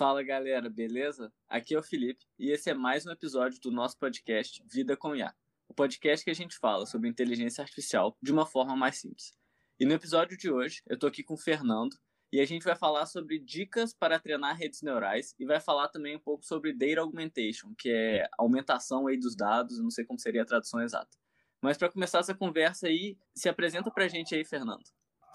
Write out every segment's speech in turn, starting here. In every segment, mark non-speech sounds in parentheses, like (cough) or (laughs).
Fala galera, beleza? Aqui é o Felipe e esse é mais um episódio do nosso podcast Vida com IA, o podcast que a gente fala sobre inteligência artificial de uma forma mais simples. E no episódio de hoje eu tô aqui com o Fernando e a gente vai falar sobre dicas para treinar redes neurais e vai falar também um pouco sobre data augmentation, que é aumentação aí dos dados, não sei como seria a tradução exata. Mas para começar essa conversa aí, se apresenta para a gente aí, Fernando.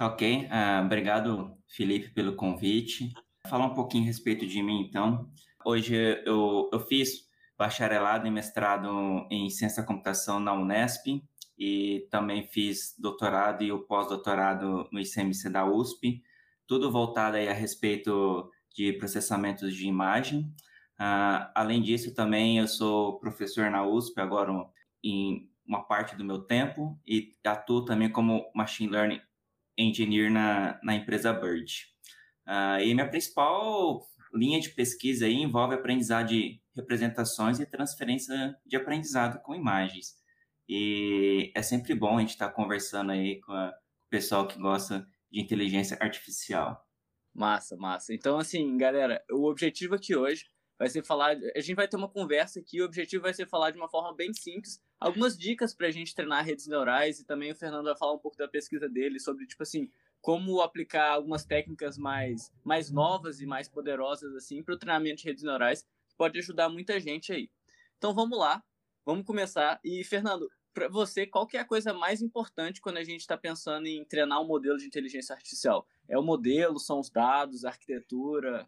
Ok, uh, obrigado, Felipe, pelo convite. Falar um pouquinho a respeito de mim, então. Hoje eu, eu fiz bacharelado e mestrado em ciência da computação na Unesp e também fiz doutorado e o pós-doutorado no ICMC da USP, tudo voltado aí a respeito de processamentos de imagem. Uh, além disso, também eu sou professor na USP agora em uma parte do meu tempo e atuo também como Machine Learning Engineer na, na empresa Bird. Uh, e minha principal linha de pesquisa aí envolve aprendizado de representações e transferência de aprendizado com imagens. E é sempre bom a gente estar tá conversando aí com, a, com o pessoal que gosta de inteligência artificial. Massa, massa. Então, assim, galera, o objetivo aqui hoje vai ser falar. A gente vai ter uma conversa aqui, o objetivo vai ser falar de uma forma bem simples, algumas dicas para a gente treinar redes neurais, e também o Fernando vai falar um pouco da pesquisa dele sobre, tipo assim, como aplicar algumas técnicas mais, mais novas e mais poderosas assim para o treinamento de redes neurais, que pode ajudar muita gente aí. Então vamos lá, vamos começar. E Fernando, para você, qual que é a coisa mais importante quando a gente está pensando em treinar um modelo de inteligência artificial? É o modelo, são os dados, a arquitetura?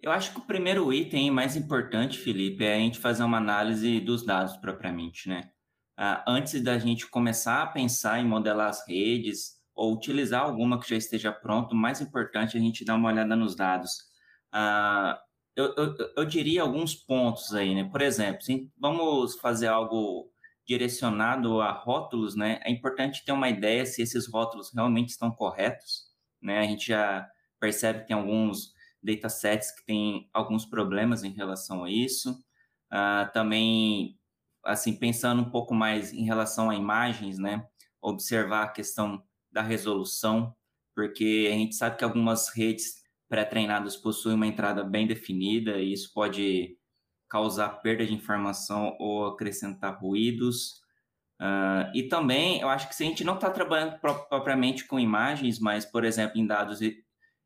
Eu acho que o primeiro item mais importante, Felipe, é a gente fazer uma análise dos dados propriamente, né? Ah, antes da gente começar a pensar em modelar as redes, ou utilizar alguma que já esteja pronto, mais importante é a gente dar uma olhada nos dados. Ah, eu, eu, eu, diria alguns pontos aí, né? Por exemplo, se vamos fazer algo direcionado a rótulos, né? É importante ter uma ideia se esses rótulos realmente estão corretos, né? A gente já percebe que tem alguns datasets que têm alguns problemas em relação a isso. Ah, também, assim, pensando um pouco mais em relação a imagens, né? Observar a questão da resolução, porque a gente sabe que algumas redes pré-treinadas possuem uma entrada bem definida e isso pode causar perda de informação ou acrescentar ruídos. Uh, e também, eu acho que se a gente não está trabalhando propriamente com imagens, mas, por exemplo, em dados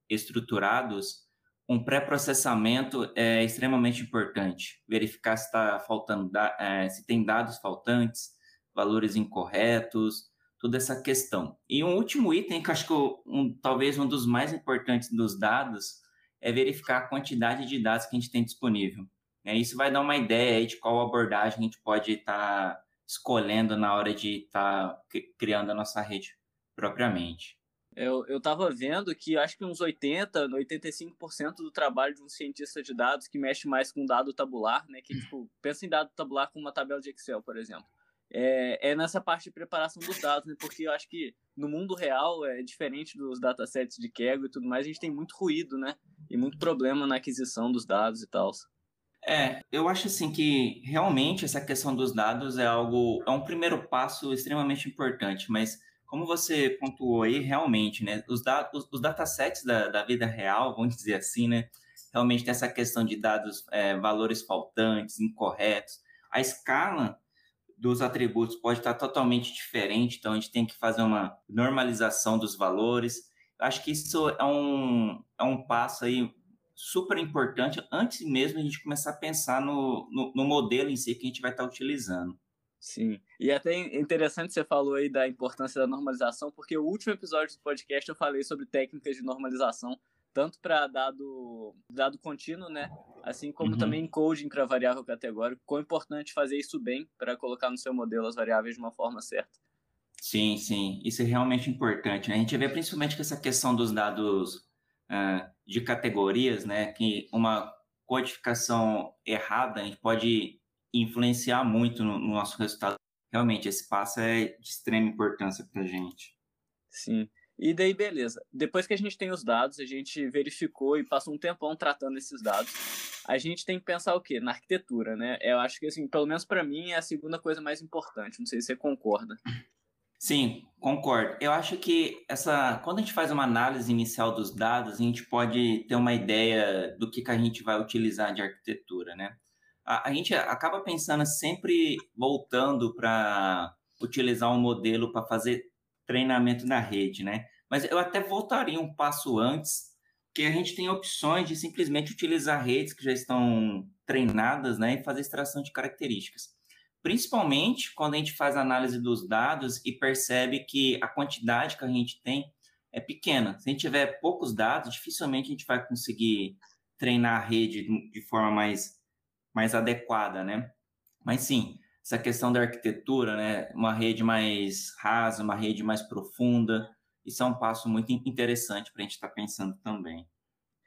estruturados, um pré-processamento é extremamente importante. Verificar se está faltando, é, se tem dados faltantes, valores incorretos, toda essa questão. E um último item que acho que um, talvez um dos mais importantes dos dados é verificar a quantidade de dados que a gente tem disponível. É, isso vai dar uma ideia de qual abordagem a gente pode estar tá escolhendo na hora de estar tá criando a nossa rede propriamente. Eu, eu tava vendo que acho que uns 80, 85% do trabalho de um cientista de dados que mexe mais com dado tabular, né? Que tipo, pensa em dado tabular como uma tabela de Excel, por exemplo é, é nessa parte de preparação dos dados, né? Porque eu acho que no mundo real é diferente dos datasets de Kaggle e tudo mais, a gente tem muito ruído, né? E muito problema na aquisição dos dados e tal. É, eu acho assim que realmente essa questão dos dados é algo, é um primeiro passo extremamente importante, mas como você pontuou aí, realmente, né, os, dados, os datasets da, da vida real, vamos dizer assim, né, realmente tem essa questão de dados, é, valores faltantes, incorretos, a escala dos atributos pode estar totalmente diferente, então a gente tem que fazer uma normalização dos valores. Acho que isso é um, é um passo aí super importante antes mesmo a gente começar a pensar no, no, no modelo em si que a gente vai estar utilizando. Sim, e até interessante você falou aí da importância da normalização, porque o último episódio do podcast eu falei sobre técnicas de normalização tanto para dado, dado contínuo, né? Assim como uhum. também encoding para variável categórica. Quão importante fazer isso bem para colocar no seu modelo as variáveis de uma forma certa. Sim, sim, isso é realmente importante. Né? A gente vê principalmente com essa questão dos dados uh, de categorias, né? Que uma codificação errada a gente pode influenciar muito no, no nosso resultado. Realmente, esse passo é de extrema importância para a gente. Sim. E daí, beleza. Depois que a gente tem os dados, a gente verificou e passou um tempão tratando esses dados. A gente tem que pensar o quê? Na arquitetura, né? Eu acho que, assim, pelo menos para mim, é a segunda coisa mais importante. Não sei se você concorda. Sim, concordo. Eu acho que essa, quando a gente faz uma análise inicial dos dados, a gente pode ter uma ideia do que, que a gente vai utilizar de arquitetura, né? A, a gente acaba pensando sempre voltando para utilizar um modelo para fazer treinamento na rede, né? Mas eu até voltaria um passo antes, que a gente tem opções de simplesmente utilizar redes que já estão treinadas, né, e fazer extração de características principalmente quando a gente faz análise dos dados e percebe que a quantidade que a gente tem é pequena. Se a gente tiver poucos dados, dificilmente a gente vai conseguir treinar a rede de forma mais, mais adequada, né? Mas sim, essa questão da arquitetura, né? Uma rede mais rasa, uma rede mais profunda, isso é um passo muito interessante para a gente estar tá pensando também.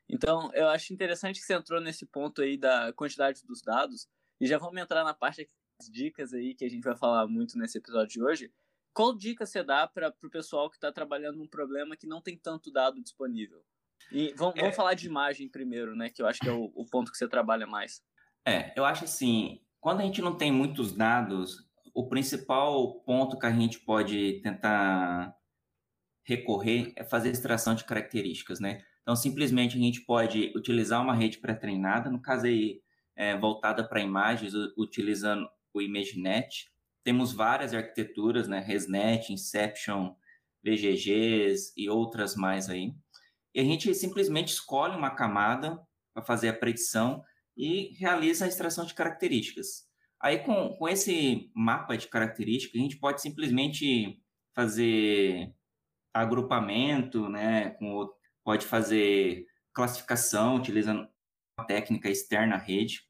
Então, eu acho interessante que você entrou nesse ponto aí da quantidade dos dados, e já vamos entrar na parte dicas aí que a gente vai falar muito nesse episódio de hoje. Qual dica você dá para o pessoal que está trabalhando num problema que não tem tanto dado disponível? E vamos, é. vamos falar de imagem primeiro, né? Que eu acho que é o, o ponto que você trabalha mais. É, eu acho assim, quando a gente não tem muitos dados, o principal ponto que a gente pode tentar recorrer é fazer extração de características, né? Então, simplesmente a gente pode utilizar uma rede pré-treinada, no caso aí, é, voltada para imagens, utilizando o ImageNet. Temos várias arquiteturas, né? ResNet, Inception, VGGs e outras mais aí. E a gente simplesmente escolhe uma camada para fazer a predição e realiza a extração de características. Aí, com, com esse mapa de características, a gente pode simplesmente fazer agrupamento, né? Pode fazer classificação utilizando uma técnica externa à rede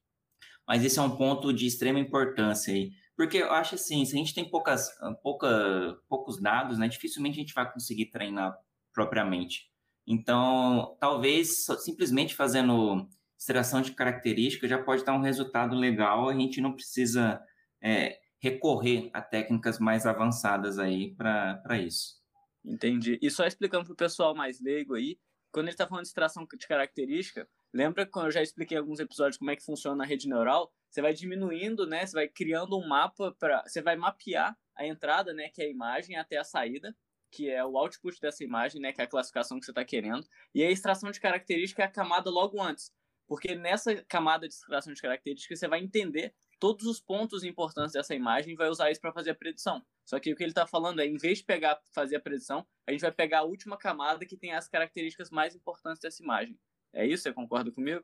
mas esse é um ponto de extrema importância aí. Porque eu acho assim, se a gente tem poucas, pouca, poucos dados, né, dificilmente a gente vai conseguir treinar propriamente. Então, talvez simplesmente fazendo extração de características já pode dar um resultado legal, a gente não precisa é, recorrer a técnicas mais avançadas aí para isso. Entendi. E só explicando para o pessoal mais leigo aí, quando ele está falando de extração de característica, Lembra quando eu já expliquei em alguns episódios como é que funciona a rede neural? Você vai diminuindo, né? Você vai criando um mapa para, você vai mapear a entrada, né, que é a imagem até a saída, que é o output dessa imagem, né, que é a classificação que você está querendo, e a extração de característica é a camada logo antes, porque nessa camada de extração de características você vai entender todos os pontos importantes dessa imagem e vai usar isso para fazer a predição. Só que o que ele está falando é, em vez de pegar fazer a predição, a gente vai pegar a última camada que tem as características mais importantes dessa imagem. É isso? Você concorda comigo?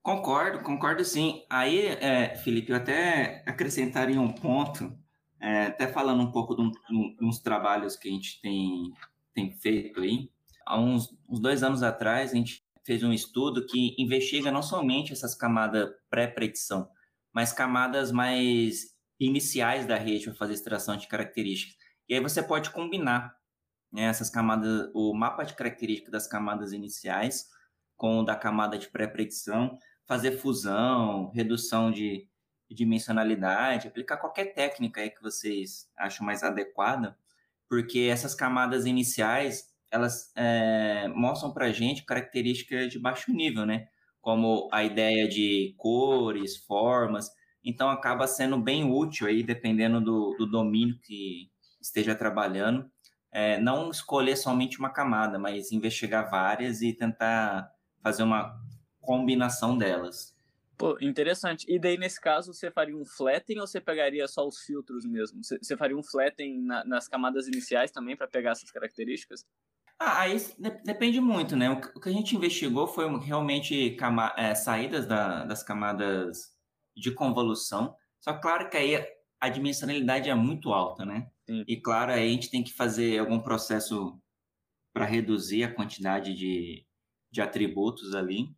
Concordo, concordo sim. Aí, é, Felipe, eu até acrescentaria um ponto, é, até falando um pouco de, um, de, uns trabalhos que a gente tem, tem feito aí. Há uns, uns dois anos atrás, a gente fez um estudo que investiga não somente essas camadas pré-predição, mas camadas mais iniciais da rede para fazer extração de características. E aí você pode combinar né, essas camadas, o mapa de características das camadas iniciais com o da camada de pré-predição, fazer fusão, redução de, de dimensionalidade, aplicar qualquer técnica aí que vocês acham mais adequada, porque essas camadas iniciais, elas é, mostram para a gente características de baixo nível, né? Como a ideia de cores, formas, então acaba sendo bem útil aí, dependendo do, do domínio que esteja trabalhando, é, não escolher somente uma camada, mas investigar várias e tentar fazer uma combinação delas. Pô, interessante. E daí, nesse caso, você faria um flatten ou você pegaria só os filtros mesmo? Você, faria um flatten na, nas camadas iniciais também para pegar essas características? Ah, aí depende muito, né? O que a gente investigou foi realmente é, saídas da, das camadas de convolução. Só claro que aí a dimensionalidade é muito alta, né? Sim. E claro, aí a gente tem que fazer algum processo para reduzir a quantidade de, de atributos ali.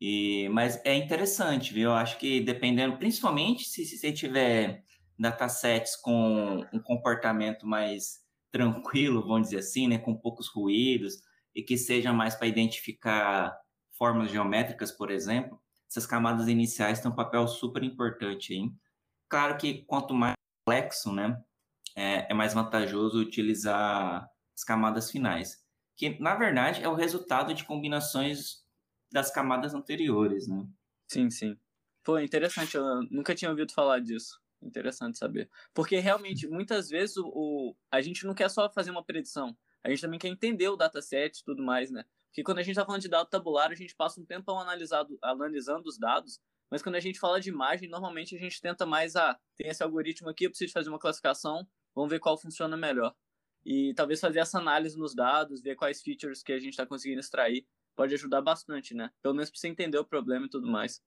E, mas é interessante, viu? Eu acho que dependendo, principalmente se, se você tiver datasets com um comportamento mais tranquilo, vamos dizer assim, né, com poucos ruídos e que seja mais para identificar formas geométricas, por exemplo, essas camadas iniciais têm um papel super importante aí. Claro que quanto mais complexo, né, é, é mais vantajoso utilizar as camadas finais que na verdade é o resultado de combinações das camadas anteriores, né? Sim, sim. Pô, interessante, eu nunca tinha ouvido falar disso. Interessante saber. Porque realmente, muitas vezes, o, o, a gente não quer só fazer uma predição, a gente também quer entender o dataset e tudo mais, né? Porque quando a gente está falando de dado tabular, a gente passa um tempo analisado, analisando os dados, mas quando a gente fala de imagem, normalmente a gente tenta mais, ah, tem esse algoritmo aqui, eu preciso fazer uma classificação, vamos ver qual funciona melhor. E talvez fazer essa análise nos dados, ver quais features que a gente está conseguindo extrair, pode ajudar bastante, né? Pelo menos para você entender o problema e tudo mais.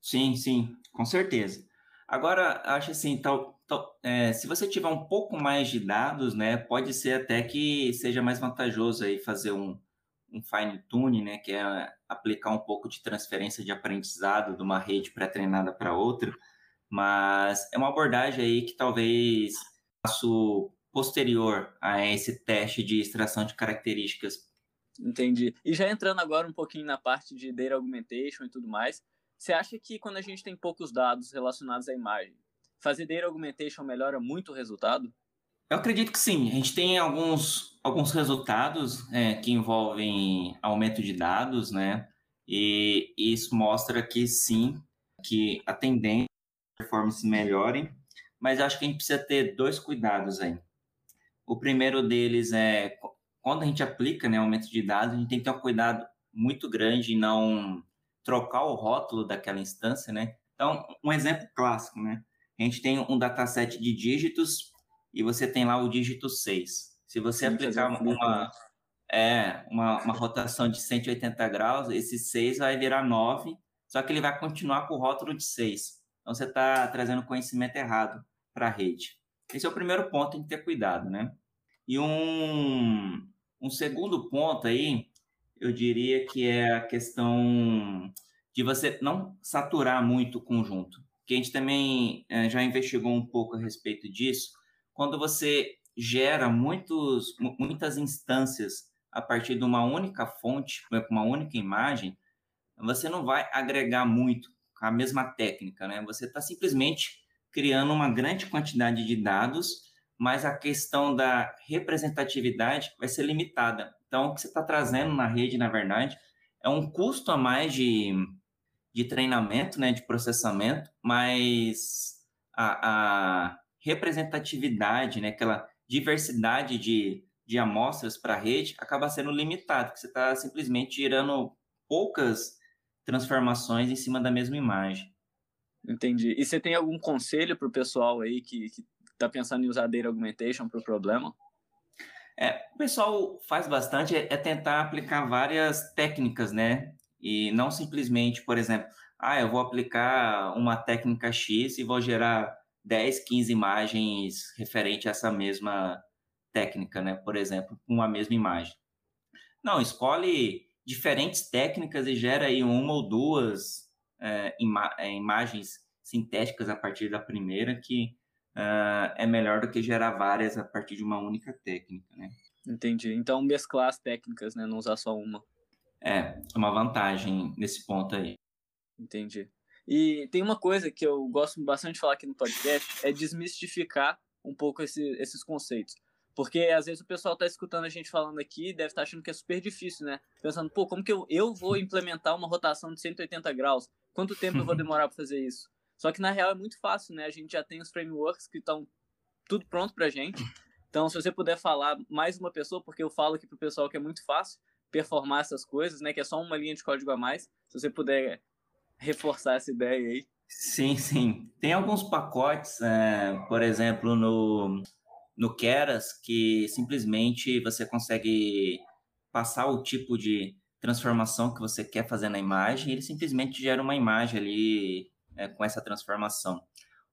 Sim, sim, com certeza. Agora, acho assim, tal, tal, é, se você tiver um pouco mais de dados, né, pode ser até que seja mais vantajoso aí fazer um, um fine tune, né, que é aplicar um pouco de transferência de aprendizado de uma rede pré-treinada para outra, mas é uma abordagem aí que talvez passo posterior a esse teste de extração de características. Entendi. E já entrando agora um pouquinho na parte de data augmentation e tudo mais, você acha que quando a gente tem poucos dados relacionados à imagem, fazer data augmentation melhora muito o resultado? Eu acredito que sim. A gente tem alguns, alguns resultados é, que envolvem aumento de dados, né? E isso mostra que sim, que a tendência é performance melhorem, mas acho que a gente precisa ter dois cuidados aí. O primeiro deles é quando a gente aplica né, aumento de dados, a gente tem que ter um cuidado muito grande em não trocar o rótulo daquela instância, né? Então, um exemplo clássico, né? A gente tem um dataset de dígitos e você tem lá o dígito 6. Se você Sim, aplicar uma, é, uma, uma rotação de 180 graus, esse 6 vai virar 9, só que ele vai continuar com o rótulo de 6. Então, você está trazendo conhecimento errado para a rede. Esse é o primeiro ponto, tem que ter cuidado, né? E um, um segundo ponto aí, eu diria que é a questão de você não saturar muito o conjunto. Que a gente também é, já investigou um pouco a respeito disso. Quando você gera muitos, muitas instâncias a partir de uma única fonte, uma única imagem, você não vai agregar muito a mesma técnica, né? Você está simplesmente criando uma grande quantidade de dados, mas a questão da representatividade vai ser limitada. Então, o que você está trazendo na rede, na verdade, é um custo a mais de, de treinamento, né, de processamento, mas a, a representatividade, né, aquela diversidade de, de amostras para a rede acaba sendo limitada, que você está simplesmente tirando poucas transformações em cima da mesma imagem. Entendi. E você tem algum conselho para o pessoal aí que está pensando em usar Data Augmentation para o problema? É, o pessoal faz bastante é, é tentar aplicar várias técnicas, né? E não simplesmente, por exemplo, ah, eu vou aplicar uma técnica X e vou gerar 10, 15 imagens referente a essa mesma técnica, né? Por exemplo, com a mesma imagem. Não, escolhe diferentes técnicas e gera aí uma ou duas é, ima é, imagens sintéticas a partir da primeira, que uh, é melhor do que gerar várias a partir de uma única técnica, né? Entendi. Então, mesclar as técnicas, né? Não usar só uma. É, uma vantagem nesse ponto aí. Entendi. E tem uma coisa que eu gosto bastante de falar aqui no podcast, é desmistificar um pouco esse, esses conceitos. Porque às vezes o pessoal tá escutando a gente falando aqui e deve estar tá achando que é super difícil, né? Pensando, pô, como que eu, eu vou implementar uma rotação de 180 graus? Quanto tempo eu vou (laughs) demorar para fazer isso? Só que na real é muito fácil, né? A gente já tem os frameworks que estão tudo pronto pra gente. Então, se você puder falar mais uma pessoa, porque eu falo aqui pro pessoal que é muito fácil performar essas coisas, né? Que é só uma linha de código a mais. Se você puder reforçar essa ideia aí. Sim, sim. Tem alguns pacotes, é, por exemplo, no, no Keras, que simplesmente você consegue passar o tipo de transformação que você quer fazer na imagem, ele simplesmente gera uma imagem ali é, com essa transformação.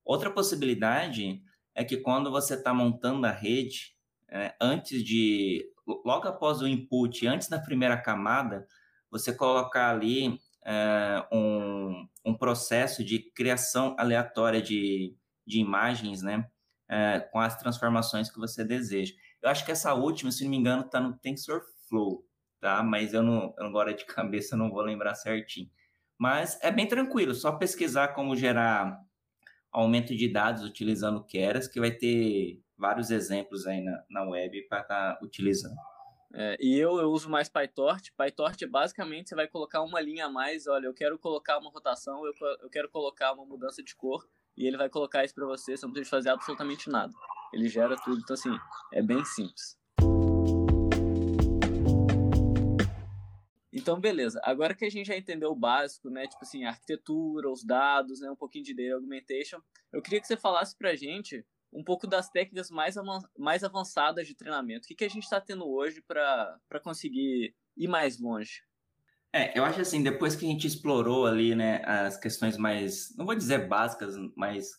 Outra possibilidade é que quando você está montando a rede, é, antes de, logo após o input, antes da primeira camada, você colocar ali é, um, um processo de criação aleatória de, de imagens, né, é, com as transformações que você deseja. Eu acho que essa última, se não me engano, está no TensorFlow tá? Mas eu não, agora de (laughs) cabeça não vou lembrar certinho. Mas é bem tranquilo, só pesquisar como gerar aumento de dados utilizando Keras, que vai ter vários exemplos aí na, na web para estar tá utilizando. É, e eu, eu uso mais PyTorch. PyTorch basicamente você vai colocar uma linha a mais. Olha, eu quero colocar uma rotação, eu, eu quero colocar uma mudança de cor. e ele vai colocar isso para você, você não precisa fazer absolutamente nada. Ele gera tudo, então assim, é bem simples. Então, beleza. Agora que a gente já entendeu o básico, né? Tipo assim, a arquitetura, os dados, né? Um pouquinho de data augmentation. Eu queria que você falasse pra gente um pouco das técnicas mais, mais avançadas de treinamento. O que, que a gente está tendo hoje para conseguir ir mais longe? É, eu acho assim, depois que a gente explorou ali, né, as questões mais, não vou dizer básicas, mas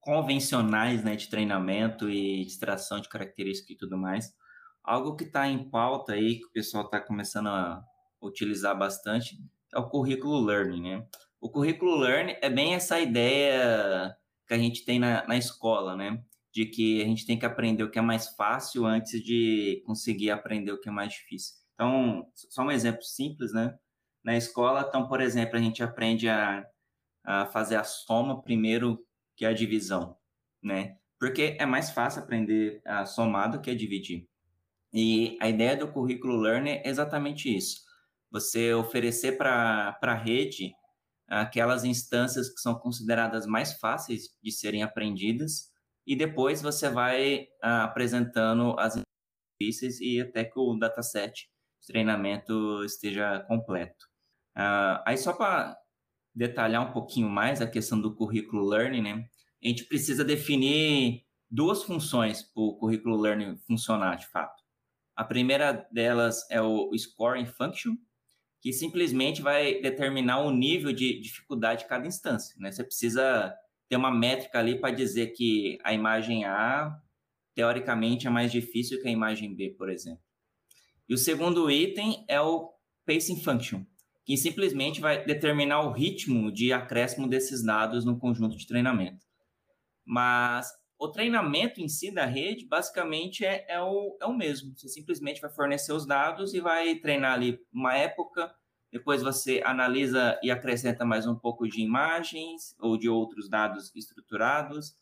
convencionais, né, de treinamento e extração de características e tudo mais, algo que está em pauta aí, que o pessoal está começando a utilizar bastante, é o currículo learning, né? O currículo learning é bem essa ideia que a gente tem na, na escola, né? De que a gente tem que aprender o que é mais fácil antes de conseguir aprender o que é mais difícil. Então, só um exemplo simples, né? Na escola, então, por exemplo, a gente aprende a, a fazer a soma primeiro que a divisão, né? Porque é mais fácil aprender a somar do que a dividir. E a ideia do currículo learning é exatamente isso você oferecer para a rede aquelas instâncias que são consideradas mais fáceis de serem aprendidas e depois você vai ah, apresentando as difíceis e até que o dataset de treinamento esteja completo. Ah, aí só para detalhar um pouquinho mais a questão do currículo learning, né? A gente precisa definir duas funções para o currículo learning funcionar de fato. A primeira delas é o scoring function, que simplesmente vai determinar o nível de dificuldade de cada instância. Né? Você precisa ter uma métrica ali para dizer que a imagem A, teoricamente, é mais difícil que a imagem B, por exemplo. E o segundo item é o pacing function, que simplesmente vai determinar o ritmo de acréscimo desses dados no conjunto de treinamento. Mas o treinamento em si da rede, basicamente, é, é, o, é o mesmo. Você simplesmente vai fornecer os dados e vai treinar ali uma época, depois você analisa e acrescenta mais um pouco de imagens ou de outros dados estruturados,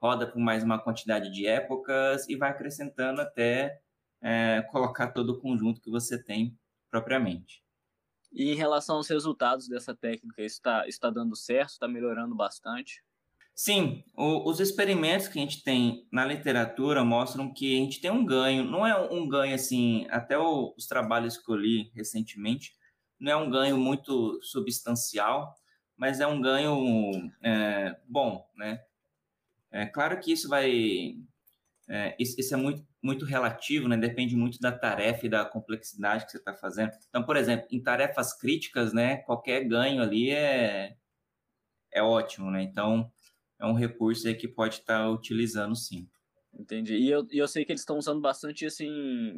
roda por mais uma quantidade de épocas e vai acrescentando até é, colocar todo o conjunto que você tem propriamente. E em relação aos resultados dessa técnica, isso está tá dando certo? Está melhorando bastante? Sim, o, os experimentos que a gente tem na literatura mostram que a gente tem um ganho, não é um ganho assim, até o, os trabalhos que eu li recentemente, não é um ganho muito substancial, mas é um ganho é, bom, né? É claro que isso vai, é, isso, isso, é muito, muito relativo, né? Depende muito da tarefa e da complexidade que você está fazendo. Então, por exemplo, em tarefas críticas, né? Qualquer ganho ali é, é ótimo, né? Então, é um recurso aí que pode estar tá utilizando sim. Entendi. E eu, e eu sei que eles estão usando bastante assim,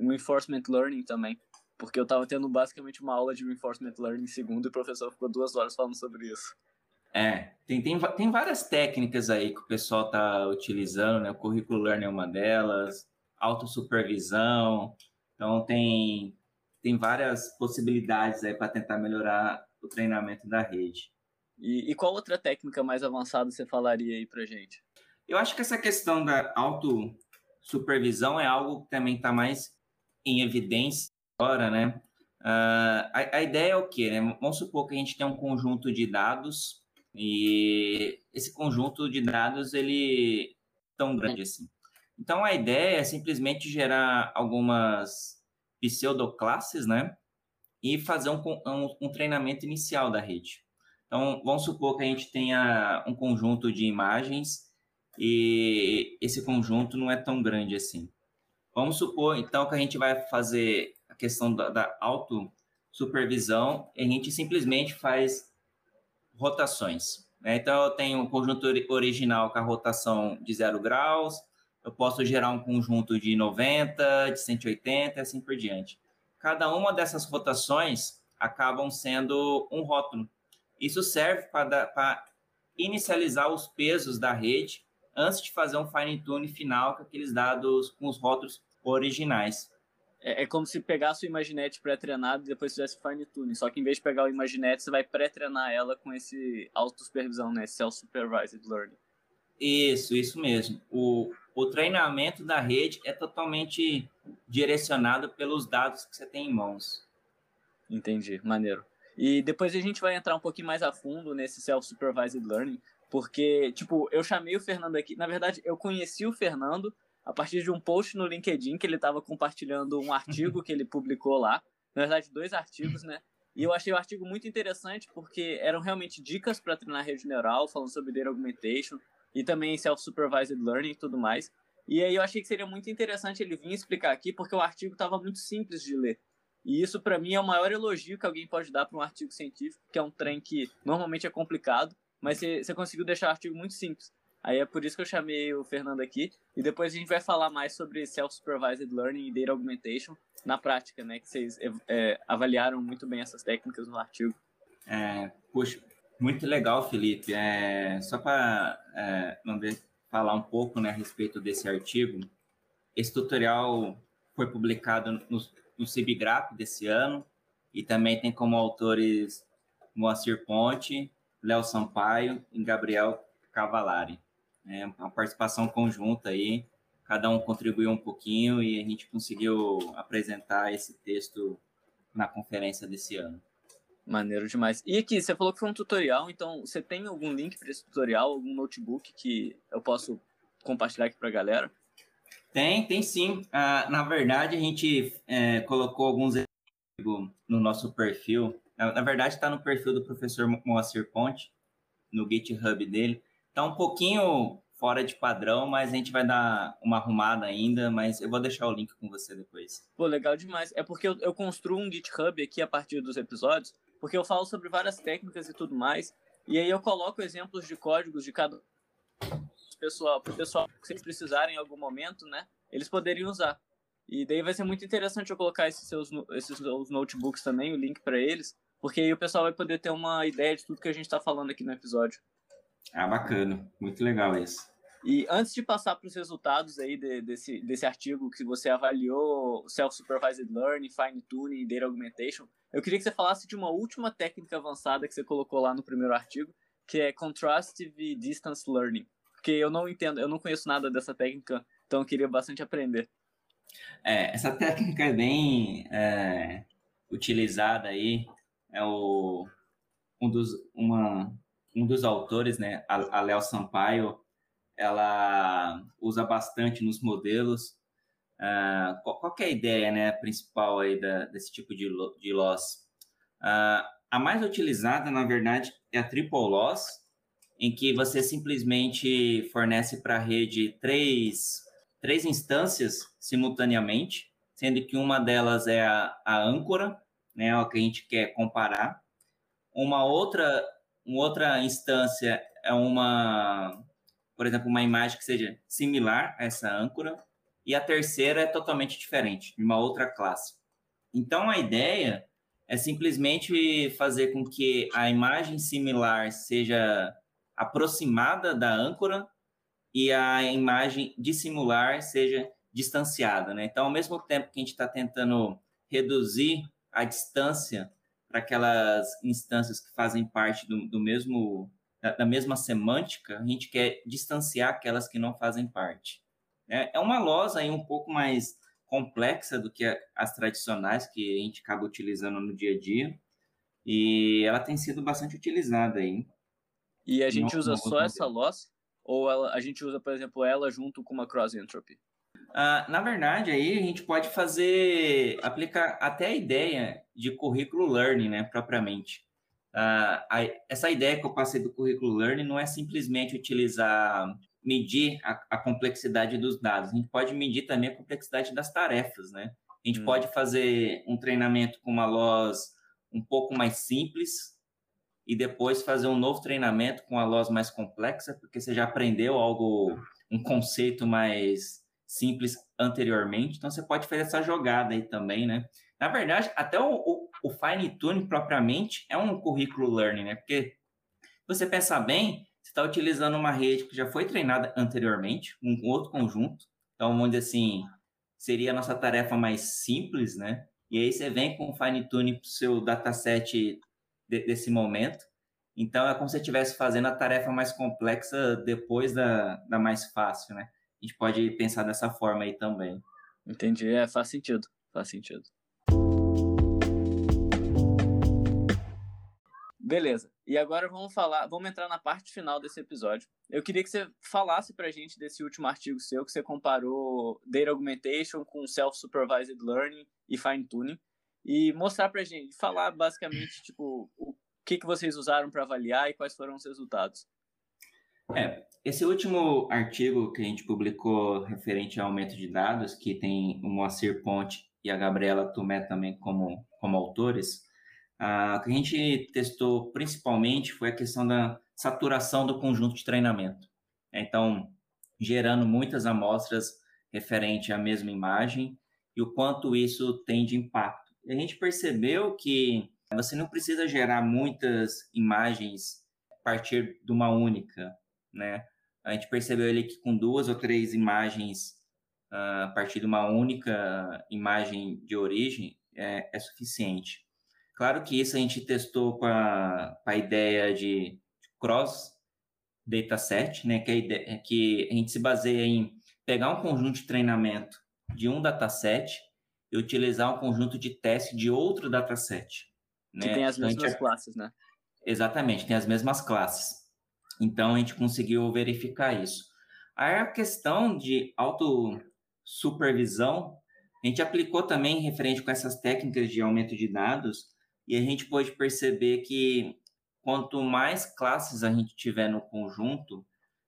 reinforcement learning também. Porque eu estava tendo basicamente uma aula de reinforcement learning segundo e o professor ficou duas horas falando sobre isso. É, tem, tem, tem várias técnicas aí que o pessoal está utilizando, né? O currículo learning é uma delas, autossupervisão. Então, tem, tem várias possibilidades aí para tentar melhorar o treinamento da rede. E, e, qual outra técnica mais avançada você falaria aí pra gente? Eu acho que essa questão da autossupervisão é algo que também está mais em evidência agora, né? Uh, a, a, ideia é o quê? Né? Vamos supor que a gente tem um conjunto de dados e esse conjunto de dados ele é tão grande assim. Então a ideia é simplesmente gerar algumas pseudoclasses, né? E fazer um, um, um treinamento inicial da rede. Então, vamos supor que a gente tenha um conjunto de imagens e esse conjunto não é tão grande assim. Vamos supor, então, que a gente vai fazer a questão da, da auto-supervisão e a gente simplesmente faz rotações. Né? Então, eu tenho um conjunto original com a rotação de zero graus, eu posso gerar um conjunto de 90, de 180 e assim por diante. Cada uma dessas rotações acabam sendo um rótulo. Isso serve para inicializar os pesos da rede antes de fazer um fine tune final com aqueles dados com os rótulos originais. É, é como se pegasse o Imaginete pré-treinado e depois fizesse fine tune. Só que em vez de pegar o Imaginete, você vai pré-treinar ela com esse auto-supervisão, né? Self-supervised learning. Isso, isso mesmo. O, o treinamento da rede é totalmente direcionado pelos dados que você tem em mãos. Entendi, maneiro. E depois a gente vai entrar um pouquinho mais a fundo nesse self-supervised learning, Porque, tipo, eu chamei o Fernando aqui. Na verdade, eu conheci o Fernando a partir de um post no LinkedIn que ele estava compartilhando um artigo que ele publicou lá. Na verdade, dois artigos, né? E eu achei o artigo muito interessante porque eram realmente dicas para treinar rede neural, falando sobre data augmentation e também self-supervised learning e tudo mais. E aí eu achei que seria muito interessante ele vir explicar aqui porque o artigo estava muito simples de ler. E isso para mim é o maior elogio que alguém pode dar para um artigo científico, que é um trem que normalmente é complicado, mas você conseguiu deixar o artigo muito simples. Aí é por isso que eu chamei o Fernando aqui. E depois a gente vai falar mais sobre Self-Supervised Learning e Data Augmentation na prática, né? Que vocês é, avaliaram muito bem essas técnicas no artigo. É, puxa, muito legal, Felipe. É, só para é, falar um pouco né, a respeito desse artigo, esse tutorial foi publicado no, no CIBGRAP desse ano e também tem como autores Moacir Ponte, Léo Sampaio e Gabriel Cavalari. É uma participação conjunta aí, cada um contribuiu um pouquinho e a gente conseguiu apresentar esse texto na conferência desse ano. Maneiro demais. E aqui, você falou que foi um tutorial, então você tem algum link para esse tutorial, algum notebook que eu posso compartilhar aqui para a galera? Tem, tem sim. Ah, na verdade, a gente é, colocou alguns no nosso perfil. Na, na verdade, está no perfil do professor Moacir Ponte, no GitHub dele. Tá um pouquinho fora de padrão, mas a gente vai dar uma arrumada ainda, mas eu vou deixar o link com você depois. Pô, legal demais. É porque eu, eu construo um GitHub aqui a partir dos episódios, porque eu falo sobre várias técnicas e tudo mais, e aí eu coloco exemplos de códigos de cada pessoal, pro pessoal que vocês precisarem em algum momento, né? Eles poderiam usar. E daí vai ser muito interessante eu colocar esses seus esses seus notebooks também, o link para eles, porque aí o pessoal vai poder ter uma ideia de tudo que a gente está falando aqui no episódio. Ah, bacana. Muito legal isso. E antes de passar para os resultados aí de, desse, desse artigo que você avaliou Self-Supervised Learning, Fine Tuning e Data Augmentation, eu queria que você falasse de uma última técnica avançada que você colocou lá no primeiro artigo, que é Contrastive Distance Learning. Porque eu não entendo, eu não conheço nada dessa técnica, então eu queria bastante aprender. É, essa técnica é bem é, utilizada aí, é o, um dos, uma, um dos autores, né, a, Léo Sampaio, ela usa bastante nos modelos. Uh, qual, qual é a ideia né, principal aí da, desse tipo de, de loss? Uh, a mais utilizada, na verdade, é a triple loss, em que você simplesmente fornece para a rede três, três instâncias simultaneamente, sendo que uma delas é a, a âncora, né, o que a gente quer comparar. Uma outra uma outra instância é uma, por exemplo, uma imagem que seja similar a essa âncora, e a terceira é totalmente diferente, de uma outra classe. Então a ideia é simplesmente fazer com que a imagem similar seja aproximada da âncora e a imagem dissimilar seja distanciada, né? Então, ao mesmo tempo que a gente está tentando reduzir a distância para aquelas instâncias que fazem parte do, do mesmo da, da, mesma semântica, a gente quer distanciar aquelas que não fazem parte. É, é uma losa aí um pouco mais complexa do que as tradicionais que a gente acaba utilizando no dia a dia, e ela tem sido bastante utilizada aí. E a gente usa só essa loss? Ou ela, a gente usa, por exemplo, ela junto com uma cross entropy? Uh, na verdade, aí a gente pode fazer, aplicar até a ideia de currículo learning, né, propriamente. Uh, a, essa ideia que eu passei do currículo learning não é simplesmente utilizar, medir a, a, complexidade dos dados, a gente pode medir também a complexidade das tarefas, né? A gente hum. pode fazer um treinamento com uma loss um pouco mais simples e depois fazer um novo treinamento com a loss mais complexa, porque você já aprendeu algo, um conceito mais simples anteriormente. Então, você pode fazer essa jogada aí também, né? Na verdade, até o, o, o fine tuning propriamente é um currículo learning, né? Porque você pensar bem, você está utilizando uma rede que já foi treinada anteriormente, um outro conjunto. Então, dizer assim, seria a nossa tarefa mais simples, né? E aí você vem com o fine tuning para o seu dataset de, desse momento. Então, é como se estivesse fazendo a tarefa mais complexa depois da, da mais fácil, né? a gente pode pensar dessa forma aí também. Entendi, é, faz sentido, faz sentido. Beleza. E agora vamos falar, vamos entrar na parte final desse episódio. Eu queria que você falasse pra gente desse último artigo seu que você comparou Data Augmentation com Self-Supervised Learning e Fine Tuning e mostrar pra gente, falar basicamente tipo o que que vocês usaram para avaliar e quais foram os resultados. É, esse último artigo que a gente publicou referente ao aumento de dados, que tem o Moacir Ponte e a Gabriela Tomé também como, como autores, o que a gente testou principalmente foi a questão da saturação do conjunto de treinamento. Então, gerando muitas amostras referente à mesma imagem e o quanto isso tem de impacto. A gente percebeu que você não precisa gerar muitas imagens a partir de uma única, né? A gente percebeu ele que com duas ou três imagens uh, a partir de uma única imagem de origem é, é suficiente. Claro que isso a gente testou com a, ideia de cross dataset, né? Que a, ideia, que a gente se baseia em pegar um conjunto de treinamento de um dataset e utilizar um conjunto de teste de outro dataset. Que né? tem as então, mesmas gente... classes, né? Exatamente, tem as mesmas classes. Então a gente conseguiu verificar isso. Aí a questão de autossupervisão, a gente aplicou também referente com essas técnicas de aumento de dados e a gente pode perceber que quanto mais classes a gente tiver no conjunto,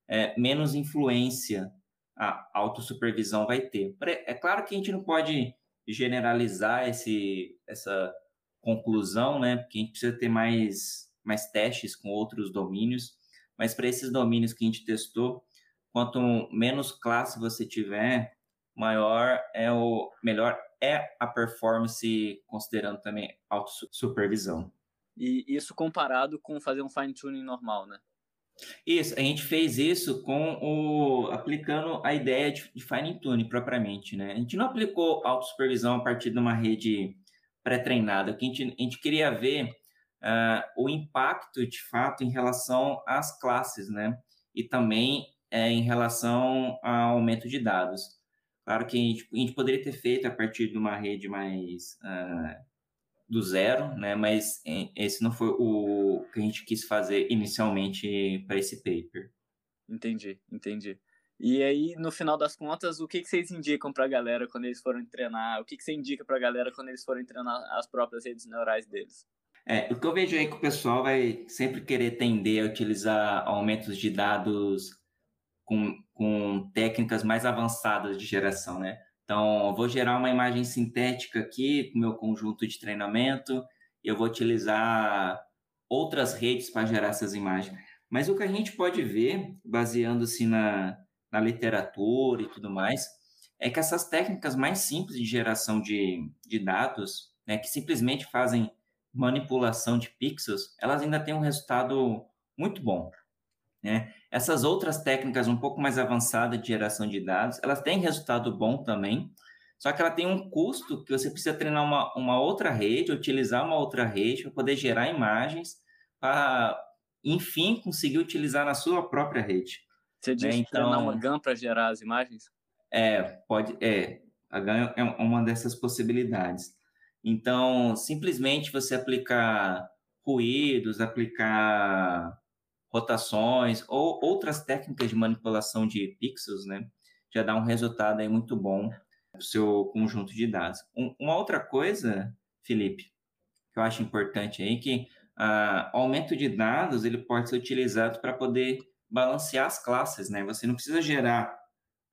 é, menos influência a autossupervisão vai ter. É claro que a gente não pode generalizar esse, essa conclusão, né? Porque a gente precisa ter mais, mais testes com outros domínios, mas para esses domínios que a gente testou, quanto menos classe você tiver, maior é o melhor é a performance considerando também autossupervisão. E isso comparado com fazer um fine tuning normal, né? Isso, a gente fez isso com o aplicando a ideia de, de fine tuning propriamente, né? A gente não aplicou autossupervisão a partir de uma rede pré-treinada, que a gente, a gente queria ver uh, o impacto de fato em relação às classes, né? E também é, em relação ao aumento de dados. Claro que a gente, a gente, poderia ter feito a partir de uma rede mais uh, do zero, né? Mas esse não foi o que a gente quis fazer inicialmente para esse paper. Entendi, entendi. E aí, no final das contas, o que, que vocês indicam para a galera quando eles forem treinar? O que, que você indica para a galera quando eles forem treinar as próprias redes neurais deles? É, o que eu vejo aí é que o pessoal vai sempre querer tender a utilizar aumentos de dados com, com técnicas mais avançadas de geração, né? Então, vou gerar uma imagem sintética aqui com meu conjunto de treinamento, eu vou utilizar outras redes para gerar essas imagens. Mas o que a gente pode ver, baseando-se na, na literatura e tudo mais, é que essas técnicas mais simples de geração de, de dados, né, que simplesmente fazem manipulação de pixels, elas ainda têm um resultado muito bom. Né? Essas outras técnicas um pouco mais avançadas de geração de dados, elas têm resultado bom também, só que ela tem um custo que você precisa treinar uma, uma outra rede, utilizar uma outra rede para poder gerar imagens, para, enfim, conseguir utilizar na sua própria rede. Você diz né? então, treinar uma GAN para gerar as imagens? É, pode, é, a GAN é uma dessas possibilidades. Então, simplesmente você aplicar ruídos, aplicar rotações ou outras técnicas de manipulação de pixels, né, já dá um resultado aí muito bom para o seu conjunto de dados. Um, uma outra coisa, Felipe, que eu acho importante aí, que ah, o aumento de dados ele pode ser utilizado para poder balancear as classes, né? Você não precisa gerar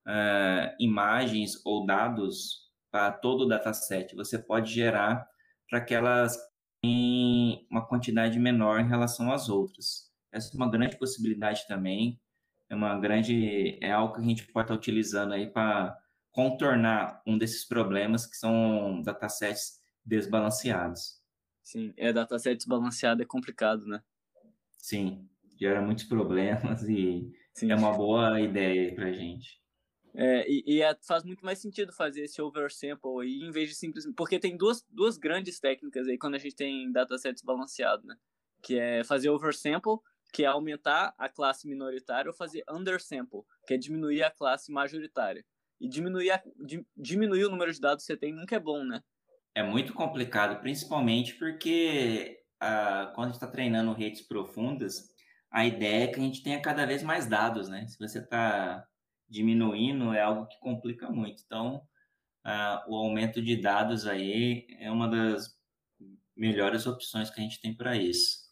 ah, imagens ou dados para todo o dataset. Você pode gerar para aquelas em uma quantidade menor em relação às outras. Essa é uma grande possibilidade também. É uma grande é algo que a gente pode estar utilizando aí para contornar um desses problemas que são datasets desbalanceados. Sim, é dataset desbalanceado é complicado, né? Sim, gera muitos problemas e Sim. é uma boa ideia para gente. É, e, e é, faz muito mais sentido fazer esse oversample aí, em vez de simplesmente. Porque tem duas, duas grandes técnicas aí quando a gente tem datasets balanceados, né? Que é fazer oversample, que é aumentar a classe minoritária, ou fazer undersample, que é diminuir a classe majoritária. E diminuir, a, di, diminuir o número de dados que você tem nunca é bom, né? É muito complicado, principalmente porque a, quando a gente está treinando redes profundas, a ideia é que a gente tenha cada vez mais dados, né? Se você está diminuindo, é algo que complica muito. Então, uh, o aumento de dados aí é uma das melhores opções que a gente tem para isso.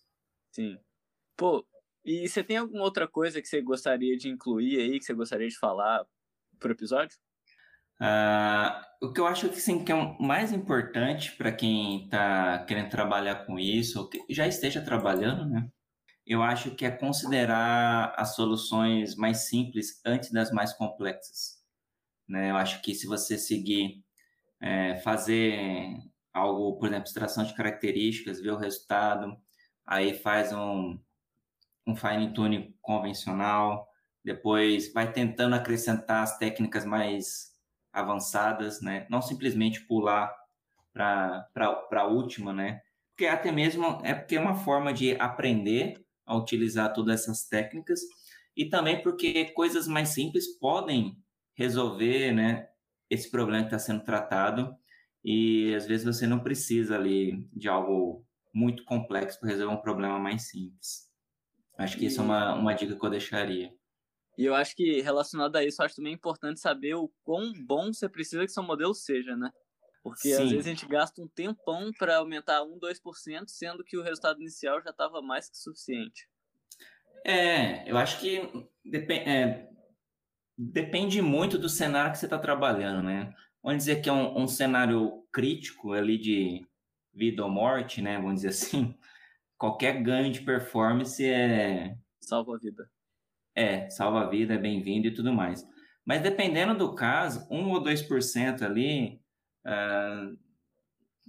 Sim. Pô, e você tem alguma outra coisa que você gostaria de incluir aí, que você gostaria de falar pro episódio? Uh, o que eu acho que, sim, que é mais importante para quem está querendo trabalhar com isso, ou que já esteja trabalhando, né? Eu acho que é considerar as soluções mais simples antes das mais complexas. Né? Eu acho que se você seguir, é, fazer algo, por exemplo, extração de características, ver o resultado, aí faz um, um fine tune convencional, depois vai tentando acrescentar as técnicas mais avançadas, né? Não simplesmente pular para a última, né? Porque até mesmo é porque é uma forma de aprender a utilizar todas essas técnicas e também porque coisas mais simples podem resolver, né? Esse problema que está sendo tratado e às vezes você não precisa ali de algo muito complexo para resolver um problema mais simples. Acho que isso é uma, uma dica que eu deixaria. E eu acho que relacionado a isso, acho também importante saber o quão bom você precisa que seu modelo seja, né? Porque Sim. às vezes a gente gasta um tempão para aumentar 1, 2%, sendo que o resultado inicial já estava mais que suficiente. É, eu acho que depend, é, depende muito do cenário que você está trabalhando, né? Vamos dizer que é um, um cenário crítico ali de vida ou morte, né? Vamos dizer assim. Qualquer ganho de performance é. Salva a vida. É, salva a vida, é bem-vindo e tudo mais. Mas dependendo do caso, 1 ou 2% ali, uh,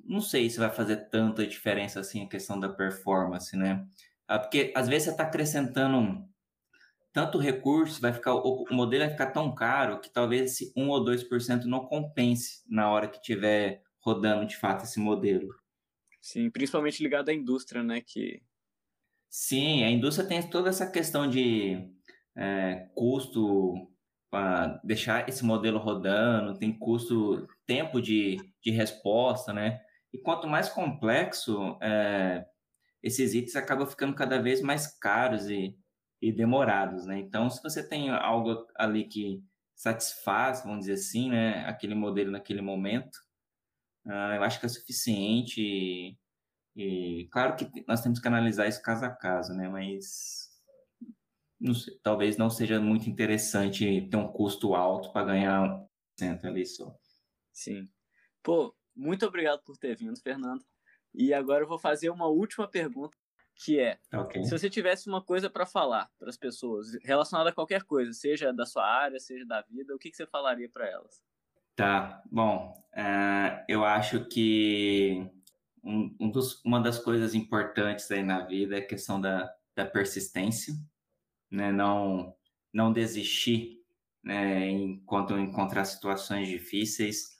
não sei se vai fazer tanta diferença assim a questão da performance, né? Uh, porque às vezes você está acrescentando tanto recurso, vai ficar, o, o, modelo vai ficar tão caro que talvez esse 1 ou 2% não compense na hora que tiver rodando de fato esse modelo. Sim, principalmente ligado à indústria, né? Que... Sim, a indústria tem toda essa questão de é, custo para deixar esse modelo rodando, tem custo, tempo de, de resposta, né? E quanto mais complexo, é, esses itens acabam ficando cada vez mais caros e, e demorados, né? Então, se você tem algo ali que satisfaz, vamos dizer assim, né, aquele modelo naquele momento, uh, eu acho que é suficiente. E, e, claro que nós temos que analisar isso caso a caso, né? Mas não sei, talvez não seja muito interessante ter um custo alto para ganhar um cento ali só. Sim. Pô, muito obrigado por ter vindo, Fernando. E agora eu vou fazer uma última pergunta, que é: okay. se você tivesse uma coisa para falar para as pessoas relacionada a qualquer coisa, seja da sua área, seja da vida, o que, que você falaria para elas? Tá, bom, uh, eu acho que um, um dos, uma das coisas importantes aí na vida é a questão da, da persistência né, não, não desistir né, enquanto encontrar situações difíceis.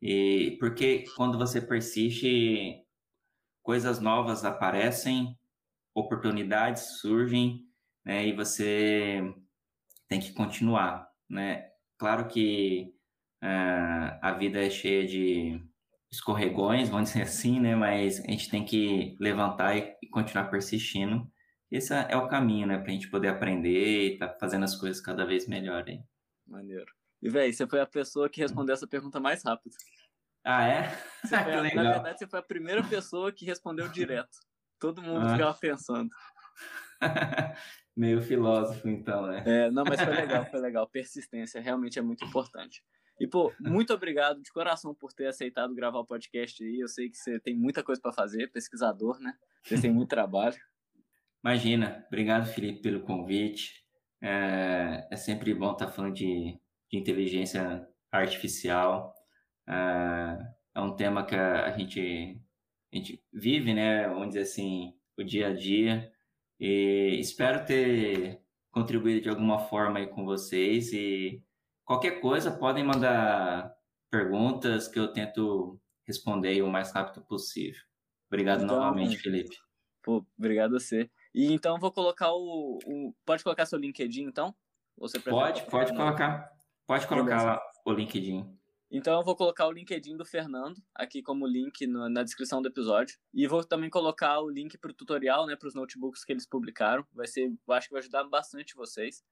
E porque quando você persiste, coisas novas aparecem, oportunidades surgem, né, e você tem que continuar, né? Claro que uh, a vida é cheia de escorregões, vamos dizer assim, né? Mas a gente tem que levantar e, e continuar persistindo esse é o caminho, né? Pra gente poder aprender e tá fazendo as coisas cada vez melhor aí. Maneiro. E, velho, você foi a pessoa que respondeu essa pergunta mais rápido. Ah, é? Foi, (laughs) que legal. Na verdade, você foi a primeira pessoa que respondeu direto. Todo mundo ah. ficava pensando. (laughs) Meio filósofo, então, né? É, não, mas foi legal, foi legal. Persistência realmente é muito importante. E, pô, muito obrigado de coração por ter aceitado gravar o podcast aí. Eu sei que você tem muita coisa para fazer, pesquisador, né? Você tem muito trabalho. Imagina, obrigado Felipe pelo convite. É, é sempre bom estar falando de, de inteligência artificial. É, é, um tema que a, a, gente, a gente vive, né? Vamos dizer assim, o dia a dia. E espero ter contribuído de alguma forma aí com vocês. E qualquer coisa, podem mandar perguntas que eu tento responder o mais rápido possível. Obrigado então, novamente, Felipe. Pô, obrigado a você. E então vou colocar o, o, Pode colocar seu LinkedIn, então? Você pode, pode colocar. Pode colocar lá o LinkedIn. Então eu vou colocar o LinkedIn do Fernando aqui como link no, na descrição do episódio. E vou também colocar o link para o tutorial, né, para os notebooks que eles publicaram. Vai ser, eu acho que vai ajudar bastante vocês.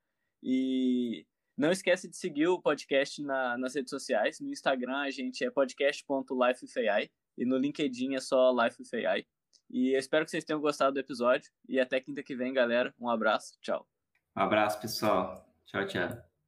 E não esquece de seguir o podcast na, nas redes sociais. No Instagram a gente é podcast.lifewithai e no LinkedIn é só lifewithai. E eu espero que vocês tenham gostado do episódio. E até quinta que vem, galera. Um abraço. Tchau. Um abraço, pessoal. Tchau, tchau.